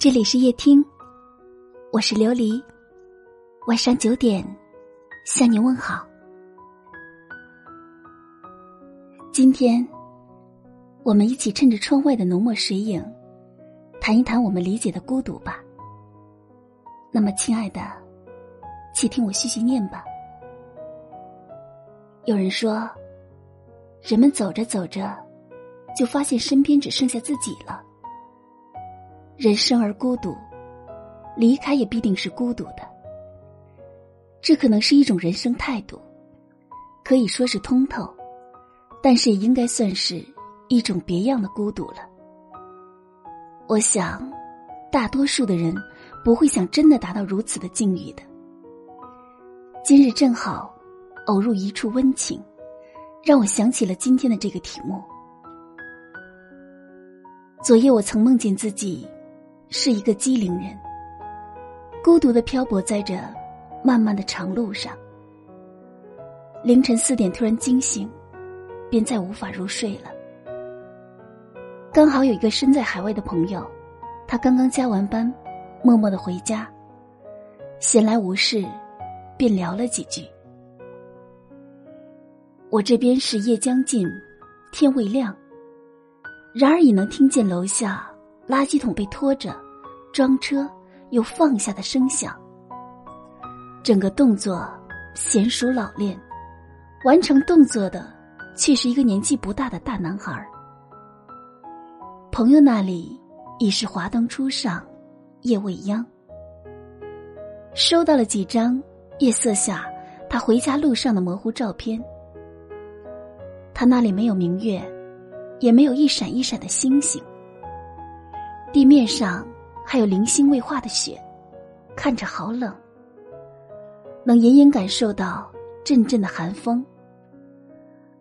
这里是夜听，我是琉璃。晚上九点向你问好。今天，我们一起趁着窗外的浓墨水影，谈一谈我们理解的孤独吧。那么，亲爱的，请听我细细念吧。有人说，人们走着走着，就发现身边只剩下自己了。人生而孤独，离开也必定是孤独的。这可能是一种人生态度，可以说是通透，但是也应该算是一种别样的孤独了。我想，大多数的人不会想真的达到如此的境遇的。今日正好偶入一处温情，让我想起了今天的这个题目。昨夜我曾梦见自己。是一个机灵人，孤独的漂泊在这漫漫的长路上。凌晨四点突然惊醒，便再无法入睡了。刚好有一个身在海外的朋友，他刚刚加完班，默默的回家，闲来无事，便聊了几句。我这边是夜将近，天未亮，然而已能听见楼下。垃圾桶被拖着，装车又放下的声响。整个动作娴熟老练，完成动作的却是一个年纪不大的大男孩。朋友那里已是华灯初上，夜未央。收到了几张夜色下他回家路上的模糊照片。他那里没有明月，也没有一闪一闪的星星。地面上还有零星未化的雪，看着好冷。能隐隐感受到阵阵的寒风。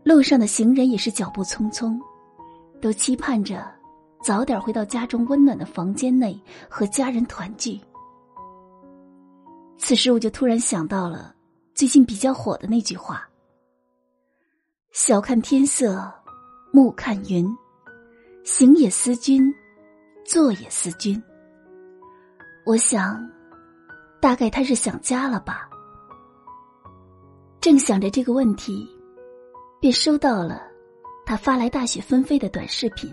路上的行人也是脚步匆匆，都期盼着早点回到家中温暖的房间内和家人团聚。此时我就突然想到了最近比较火的那句话：“晓看天色，暮看云，行也思君。”坐也思君，我想，大概他是想家了吧。正想着这个问题，便收到了他发来大雪纷飞的短视频。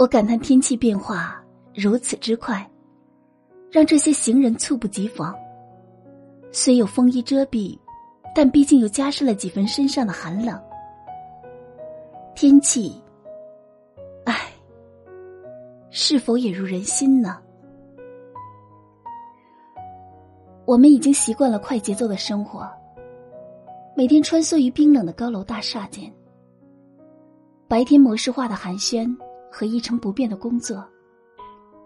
我感叹天气变化如此之快，让这些行人猝不及防。虽有风衣遮蔽，但毕竟又加深了几分身上的寒冷。天气。是否也如人心呢？我们已经习惯了快节奏的生活，每天穿梭于冰冷的高楼大厦间，白天模式化的寒暄和一成不变的工作，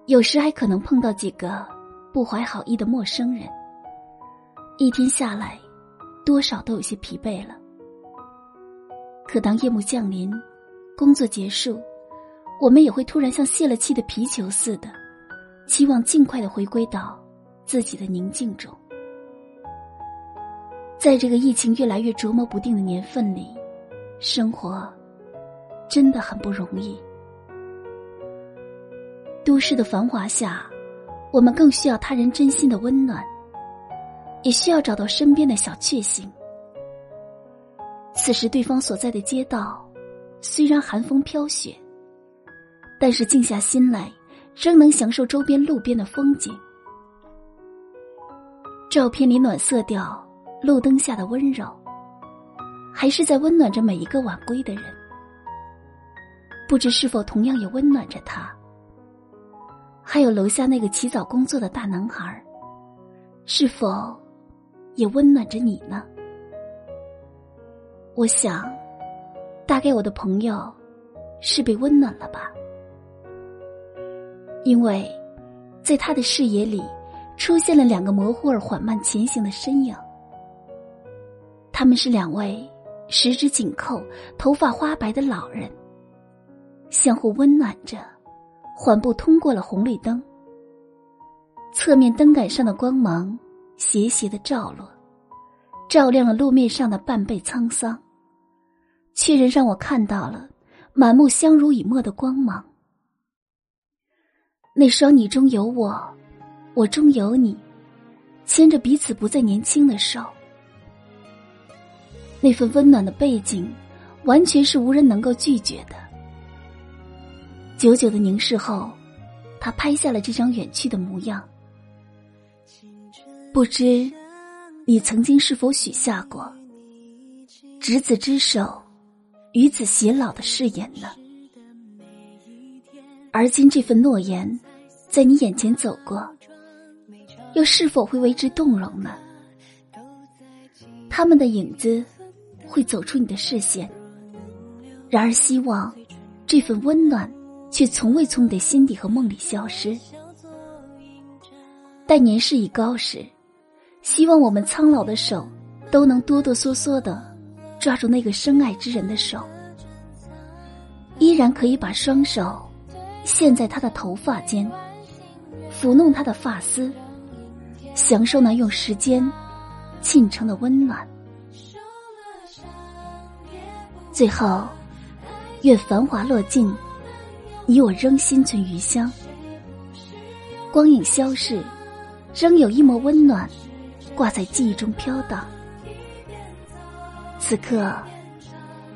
有时还可能碰到几个不怀好意的陌生人。一天下来，多少都有些疲惫了。可当夜幕降临，工作结束。我们也会突然像泄了气的皮球似的，期望尽快的回归到自己的宁静中。在这个疫情越来越琢磨不定的年份里，生活真的很不容易。都市的繁华下，我们更需要他人真心的温暖，也需要找到身边的小确幸。此时，对方所在的街道虽然寒风飘雪。但是静下心来，仍能享受周边路边的风景。照片里暖色调，路灯下的温柔，还是在温暖着每一个晚归的人。不知是否同样也温暖着他？还有楼下那个起早工作的大男孩，是否也温暖着你呢？我想，大概我的朋友是被温暖了吧。因为，在他的视野里，出现了两个模糊而缓慢前行的身影。他们是两位十指紧扣、头发花白的老人，相互温暖着，缓步通过了红绿灯。侧面灯杆上的光芒斜斜的照落，照亮了路面上的半背沧桑，确认让我看到了满目相濡以沫的光芒。那双你中有我，我中有你，牵着彼此不再年轻的手。那份温暖的背景，完全是无人能够拒绝的。久久的凝视后，他拍下了这张远去的模样。不知你曾经是否许下过执子之手，与子偕老的誓言呢？而今这份诺言，在你眼前走过，又是否会为之动容呢？他们的影子。会走出你的视线，然而希望这份温暖却从未从你的心底和梦里消失。待年事已高时，希望我们苍老的手都能哆哆嗦嗦的抓住那个深爱之人的手，依然可以把双手陷在他的头发间，抚弄他的发丝，享受那用时间沁成的温暖。最后，愿繁华落尽，你我仍心存余香。光影消逝，仍有一抹温暖挂在记忆中飘荡。此刻，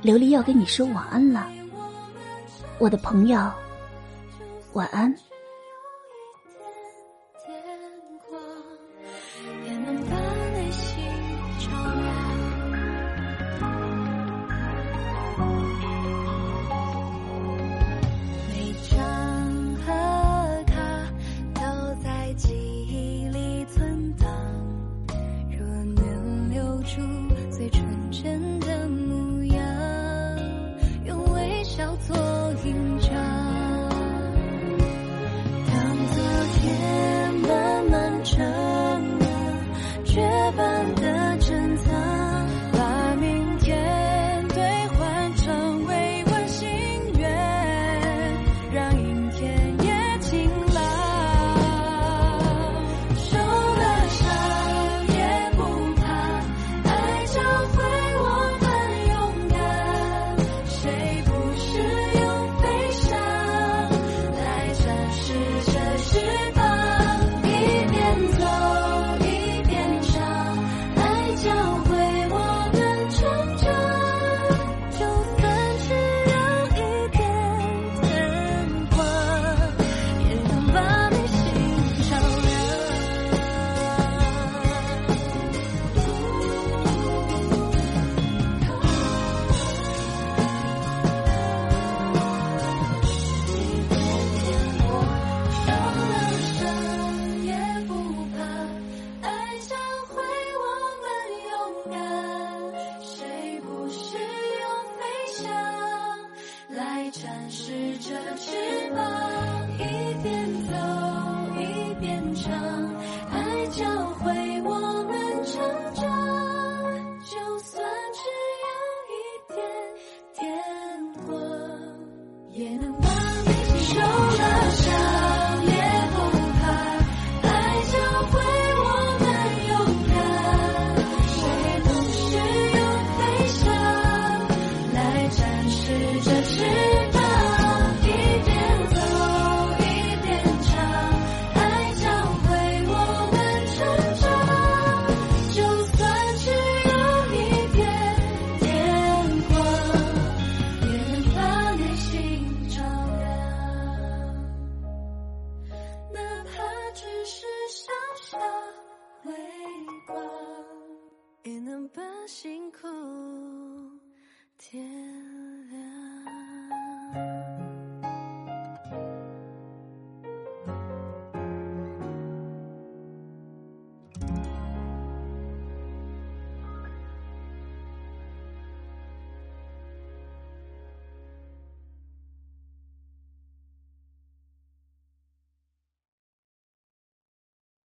琉璃要跟你说晚安了，我的朋友，晚安。